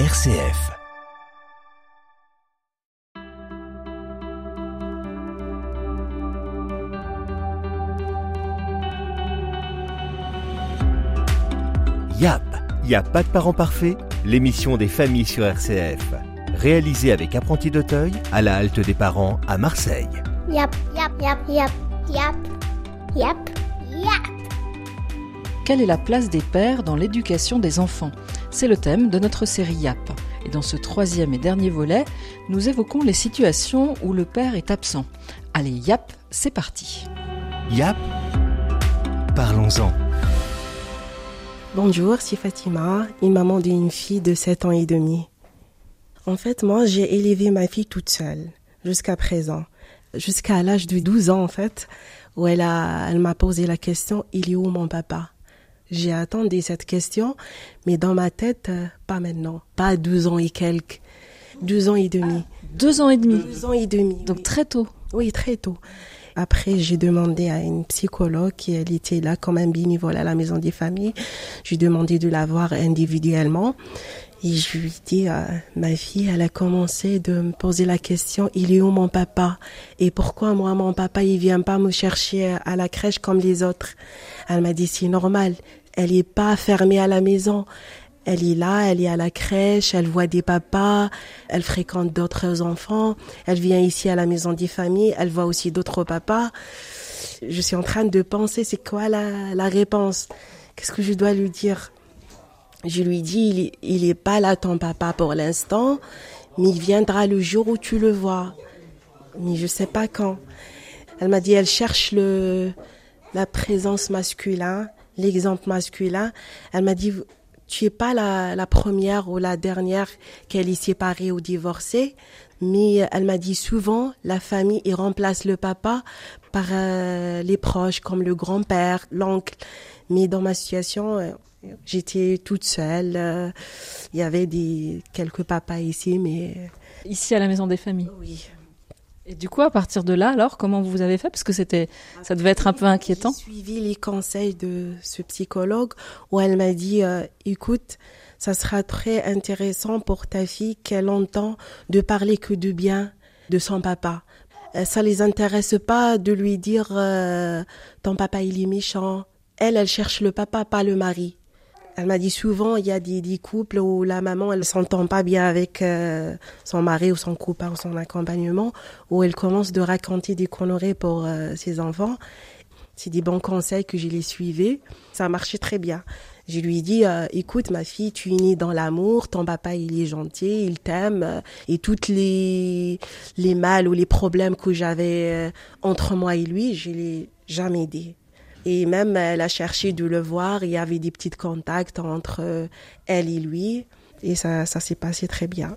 RCF. YAP, y a pas de parents parfaits L'émission des familles sur RCF. Réalisée avec Apprenti d'Auteuil à la halte des parents à Marseille. Yap, yap, yap, yap, yap, yap, yap. Quelle est la place des pères dans l'éducation des enfants? C'est le thème de notre série YAP. Et dans ce troisième et dernier volet, nous évoquons les situations où le père est absent. Allez, YAP, c'est parti. YAP, parlons-en. Bonjour, c'est Fatima, une maman d'une fille de 7 ans et demi. En fait, moi, j'ai élevé ma fille toute seule, jusqu'à présent. Jusqu'à l'âge de 12 ans, en fait, où elle a, elle m'a posé la question, il est où mon papa? J'ai attendu cette question, mais dans ma tête, euh, pas maintenant. Pas à 12 ans et quelques. 12 ans et demi. Deux ans et demi. 12 ans et demi. Donc oui. très tôt. Oui, très tôt. Après, j'ai demandé à une psychologue qui elle était là comme un bénévole à la maison des familles. J'ai demandé de la voir individuellement. Et je lui ai dit, euh, ma fille, elle a commencé de me poser la question, il est où mon papa? Et pourquoi moi, mon papa, il vient pas me chercher à la crèche comme les autres? Elle m'a dit, c'est normal. Elle est pas fermée à la maison. Elle est là, elle est à la crèche, elle voit des papas, elle fréquente d'autres enfants, elle vient ici à la maison des familles, elle voit aussi d'autres papas. Je suis en train de penser, c'est quoi la, la réponse? Qu'est-ce que je dois lui dire? Je lui dis, il, est- il est pas là ton papa pour l'instant, mais il viendra le jour où tu le vois. Mais je sais pas quand. Elle m'a dit, elle cherche le, la présence masculin, l'exemple masculin. Elle m'a dit, tu es pas la, la première ou la dernière qu'elle est séparée ou divorcée, mais elle m'a dit souvent la famille il remplace le papa par euh, les proches comme le grand-père, l'oncle. Mais dans ma situation, euh, j'étais toute seule. euh, Il y avait des quelques papas ici, mais euh, Ici à la maison des familles. oui. Et du coup, à partir de là, alors, comment vous avez fait? Parce que c'était, ça devait être un peu inquiétant. J'ai suivi les conseils de ce psychologue où elle m'a dit euh, écoute, ça sera très intéressant pour ta fille qu'elle entend de parler que de bien de son papa. Euh, Ça les intéresse pas de lui dire euh, ton papa il est méchant. Elle, elle cherche le papa, pas le mari. Elle m'a dit souvent, il y a des, couples où la maman, elle s'entend pas bien avec euh, son mari ou son copain ou son accompagnement, où elle commence de raconter des conneries pour euh, ses enfants. C'est des bons conseils que je les suivais. Ça marchait très bien. Je lui ai dit, euh, écoute ma fille, tu es née dans l'amour, ton papa il est gentil, il t'aime, et toutes les les mal ou les problèmes que j'avais entre moi et lui, je l'ai jamais dit. Et même elle a cherché de le voir, il y avait des petits contacts entre euh, elle et lui, et ça ça s'est passé très bien.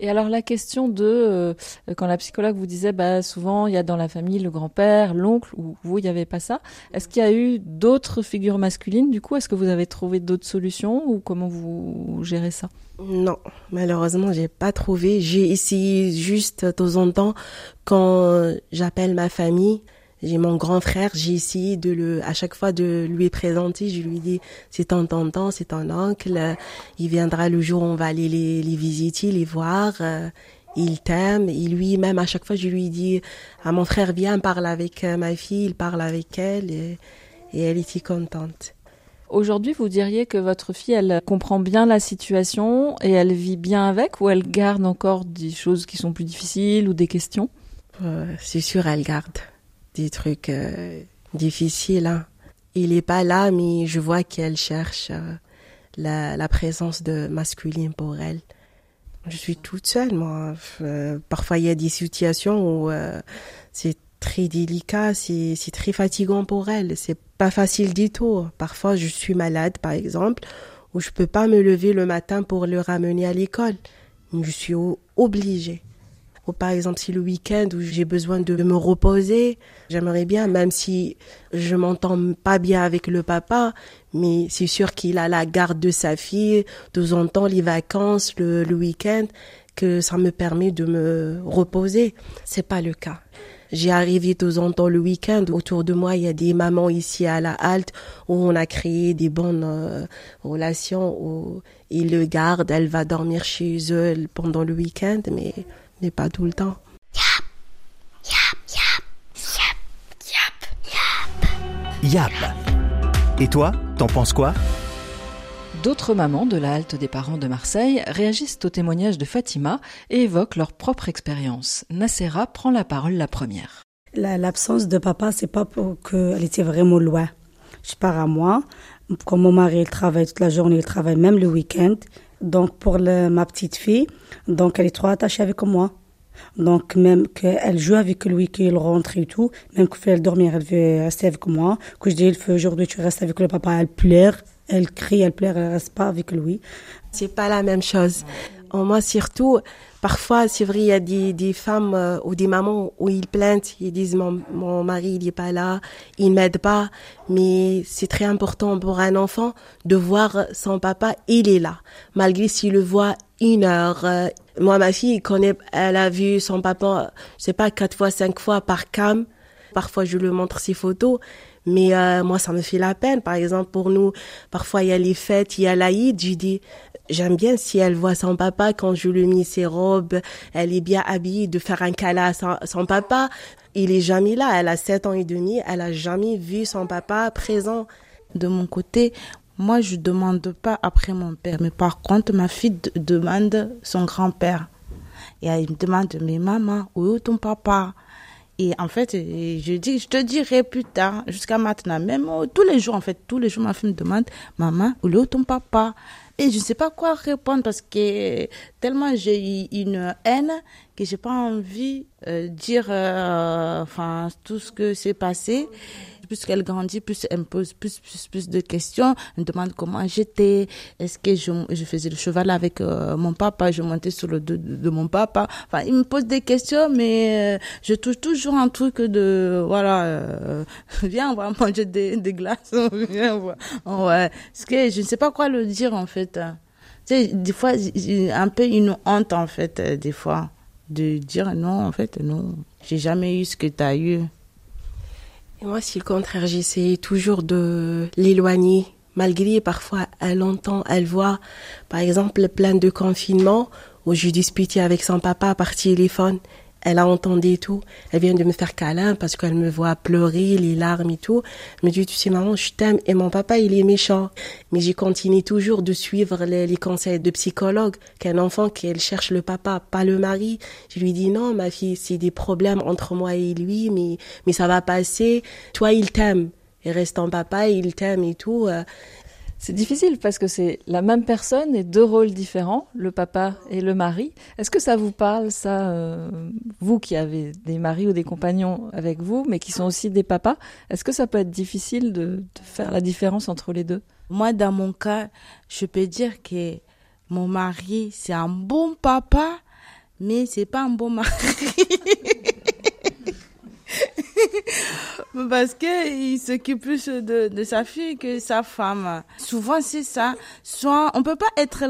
Et alors la question de euh, quand la psychologue vous disait bah souvent il y a dans la famille le grand-père, l'oncle ou vous il y avait pas ça. Est-ce qu'il y a eu d'autres figures masculines du coup? Est-ce que vous avez trouvé d'autres solutions ou comment vous gérez ça? Non, malheureusement, j'ai pas trouvé. J'ai essayé juste de temps en temps quand j'appelle ma famille. J'ai mon grand frère, j'ai essayé de le, à chaque fois de lui présenter. Je lui dis, c'est ton tonton, c'est ton oncle. euh, Il viendra le jour où on va aller les, les visiter, les voir. euh, Il t'aime. Et lui, même à chaque fois, je lui dis, à mon frère, viens, parle avec euh, ma fille. Il parle avec elle et, et elle était contente. Aujourd'hui, vous diriez que votre fille, elle comprend bien la situation et elle vit bien avec ou elle garde encore des choses qui sont plus difficiles ou des questions? Euh, c'est sûr, elle garde des trucs euh, difficiles. hein. Il est pas là, mais je vois qu'elle cherche euh, la, la présence de masculine pour elle. Je suis toute seule, moi. Euh, parfois, il y a des situations où c'est très délicat, c'est très fatigant pour elle. C'est pas facile du tout. Parfois, je suis malade, par exemple, où je peux pas me lever le matin pour le ramener à l'école. Je suis obligée. Ou par exemple, si le week-end où j'ai besoin de me reposer, j'aimerais bien, même si je m'entends pas bien avec le papa, mais c'est sûr qu'il a la garde de sa fille, de temps en temps, les vacances, le, week-end, que ça me permet de me reposer. C'est pas le cas. J'y arrivé de temps en temps le week-end. Autour de moi, il y a des mamans ici à la halte où on a créé des bonnes euh, relations où ils le gardent. Elle va dormir chez eux pendant le week-end, mais, mais pas tout le temps. Yap. Et toi, t'en penses quoi? D'autres mamans de la halte des parents de Marseille réagissent au témoignage de Fatima et évoquent leur propre expérience. Nassera prend la parole la première. L'absence de papa, c'est pas pour qu'elle était vraiment loin. Je pars à moi. Comme mon mari, il travaille toute la journée, il travaille même le week-end. Donc, pour ma petite fille, donc elle est trop attachée avec moi. Donc, même qu'elle joue avec lui, qu'il rentre et tout, même qu'il fait dormir, elle veut rester avec moi. Que je dis, aujourd'hui, tu restes avec le papa, elle pleure, elle crie, elle pleure, elle reste pas avec lui. C'est pas la même chose. En moi, surtout, parfois, c'est vrai, il y a des, des femmes euh, ou des mamans où ils plaignent, ils disent mon, mon mari, il est pas là, il m'aide pas. Mais c'est très important pour un enfant de voir son papa, il est là. Malgré s'il le voit une heure. Euh, moi, ma fille, connaît, elle a vu son papa, je sais pas, quatre fois, cinq fois par cam. Parfois, je lui montre ses photos. Mais euh, moi, ça me fait la peine. Par exemple, pour nous, parfois, il y a les fêtes, il y a l'Aïd. Je dis, j'aime bien si elle voit son papa quand je lui mets ses robes, elle est bien habillée, de faire un câlin à son, papa. Il est jamais là. Elle a sept ans et demi. Elle a jamais vu son papa présent. De mon côté, moi, je demande pas après mon père. Mais par contre, ma fille demande son grand-père. Et elle me demande, mais maman, où est ton papa? Et en fait, je dis, je te dirai plus tard, jusqu'à maintenant, même oh, tous les jours, en fait, tous les jours, ma fille me demande, maman, où est ton papa? Et je ne sais pas quoi répondre parce que tellement j'ai eu une haine que j'ai pas envie de euh, dire, euh, enfin, tout ce que s'est passé plus qu'elle grandit, plus elle me pose plus, plus, plus de questions. Elle me demande comment j'étais. Est-ce que je, faisais le cheval avec euh, mon papa? Je montais sur le dos de, mon papa. Enfin, il me pose des questions, mais euh, je touche toujours un truc de, voilà, euh, viens, on va manger des, glaces. viens. Parce que je ne sais pas quoi le dire, en fait. Tu sais, des fois, un peu une honte, en fait, des fois, de dire non, en fait, non, j'ai jamais eu ce que tu as eu. Et moi, si le contraire, j'essaie toujours de l'éloigner, malgré parfois elle entend, elle voit, par exemple, plein de confinements où je disputais avec son papa par téléphone elle a entendu tout. Elle vient de me faire câlin parce qu'elle me voit pleurer, les larmes et tout. Elle me dit, tu sais, maman, je t'aime. Et mon papa, il est méchant. Mais j'ai continué toujours de suivre les, conseils de psychologue. Qu'un enfant, qu'elle cherche le papa, pas le mari. Je lui dis, non, ma fille, c'est des problèmes entre moi et lui, mais, mais ça va passer. Toi, il t'aime. Et reste en papa, il t'aime et tout. C'est difficile parce que c'est la même personne et deux rôles différents, le papa et le mari. Est-ce que ça vous parle, ça, euh, vous qui avez des maris ou des compagnons avec vous, mais qui sont aussi des papas Est-ce que ça peut être difficile de, de, faire la différence entre les deux? Moi, dans mon cas, je peux dire que mon mari, c'est un bon papa, mais c'est pas un bon mari. Parce que il s'occupe plus de, de, sa fille que sa femme. Souvent, c'est ça. Soit, on peut pas être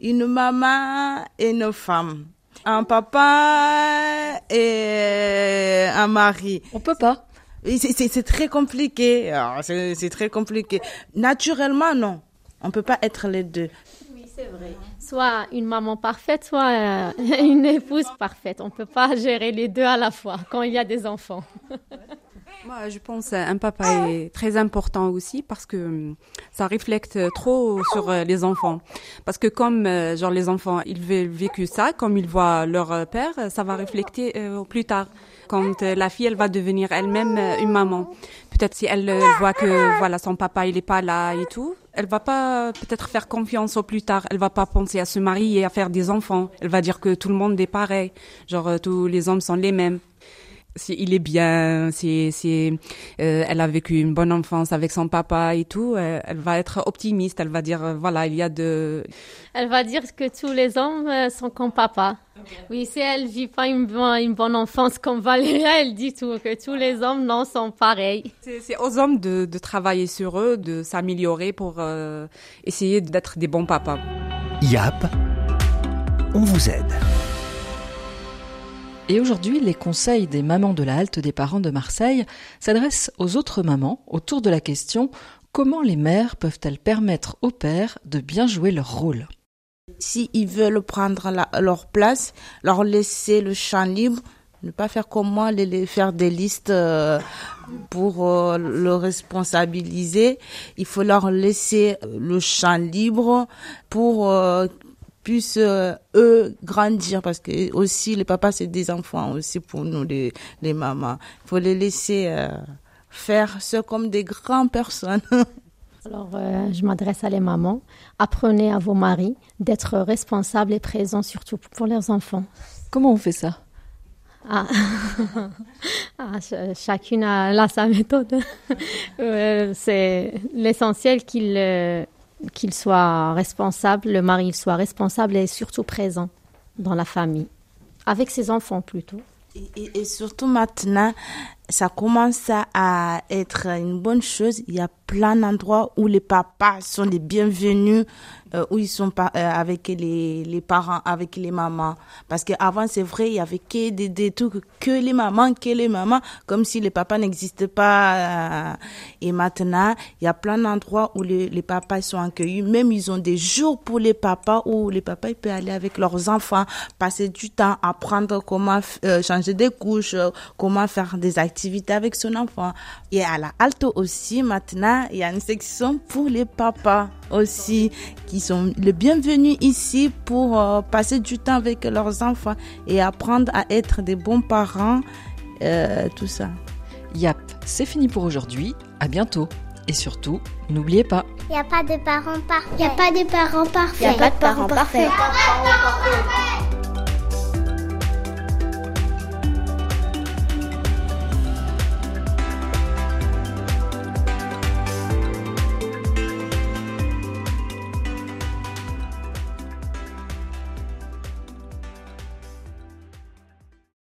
une maman et une femme. Un papa et un mari. On peut pas. C'est très compliqué. C'est très compliqué. Naturellement, non. On peut pas être les deux. Oui, c'est vrai soit une maman parfaite, soit euh, une épouse parfaite. On ne peut pas gérer les deux à la fois quand il y a des enfants. Moi, je pense un papa est très important aussi parce que hum, ça reflète trop sur euh, les enfants. Parce que comme euh, genre les enfants, ils veulent vécu ça, comme ils voient leur père, ça va refléter plus tard quand la fille elle va devenir elle-même une maman. Peut-être si elle voit que voilà son papa il est pas là et tout, elle va pas peut-être faire confiance au plus tard. Elle va pas penser à se marier et à faire des enfants. Elle va dire que tout le monde est pareil. Genre euh, tous les hommes sont les mêmes. Si il est bien, si, si euh, elle a vécu une bonne enfance avec son papa et tout, euh, elle va être optimiste. Elle va dire voilà il y a de. Elle va dire que tous les hommes sont comme papa. Oui, si elle vit pas une, une, bonne enfance comme Valéria, elle dit tout, que tous les hommes non sont pareils. C'est aux hommes de, de, travailler sur eux, de s'améliorer pour euh, essayer d'être des bons papas. YAP, on vous aide. Et aujourd'hui, les conseils des mamans de la halte des parents de Marseille s'adressent aux autres mamans autour de la question comment les mères peuvent-elles permettre aux pères de bien jouer leur rôle? S'ils veulent prendre leur place, leur laisser le champ libre, ne pas faire comme moi, les, faire des listes euh, pour euh, le responsabiliser. Il faut leur laisser le champ libre pour euh, puissent euh, eux grandir parce que aussi les papas c'est des enfants aussi pour nous les, les mamans. Il faut les laisser euh, faire ce comme des grandes personnes. Alors, euh, je m'adresse à les mamans. Apprenez à vos maris d'être responsables et présents, surtout pour leurs enfants. Comment on fait ça? Ah. ah chacune a là sa méthode. c'est l'essentiel qu'il qu'il soit responsable, le mari soit responsable et surtout présent dans la famille, avec ses enfants plutôt. Et, surtout maintenant, ça commence à être une bonne chose. Il y a plein d'endroits où les papas sont les bienvenus, euh, où ils sont pas euh, avec les, les parents, avec les mamans. Parce qu'avant, c'est vrai, il y avait que des, des trucs, que les mamans, que les mamans, comme si les papas n'existaient pas. Euh, et maintenant, il y a plein d'endroits où les, les papas sont accueillis. Même ils ont des jours pour les papas où les papas ils peuvent aller avec leurs enfants, passer du temps, apprendre comment changer des couches, comment faire des activités avec son enfant. Et à la Alto aussi, maintenant, il y a une section pour les papas aussi qui sont les bienvenus ici pour euh, passer du temps avec leurs enfants et apprendre à être des bons parents, euh, tout ça. Yap, c'est fini pour aujourd'hui. À bientôt. Et surtout, n'oubliez pas. Il n'y a pas de parents parfaits. Il n'y a pas de parents parfaits. Il n'y a pas de parents parfaits.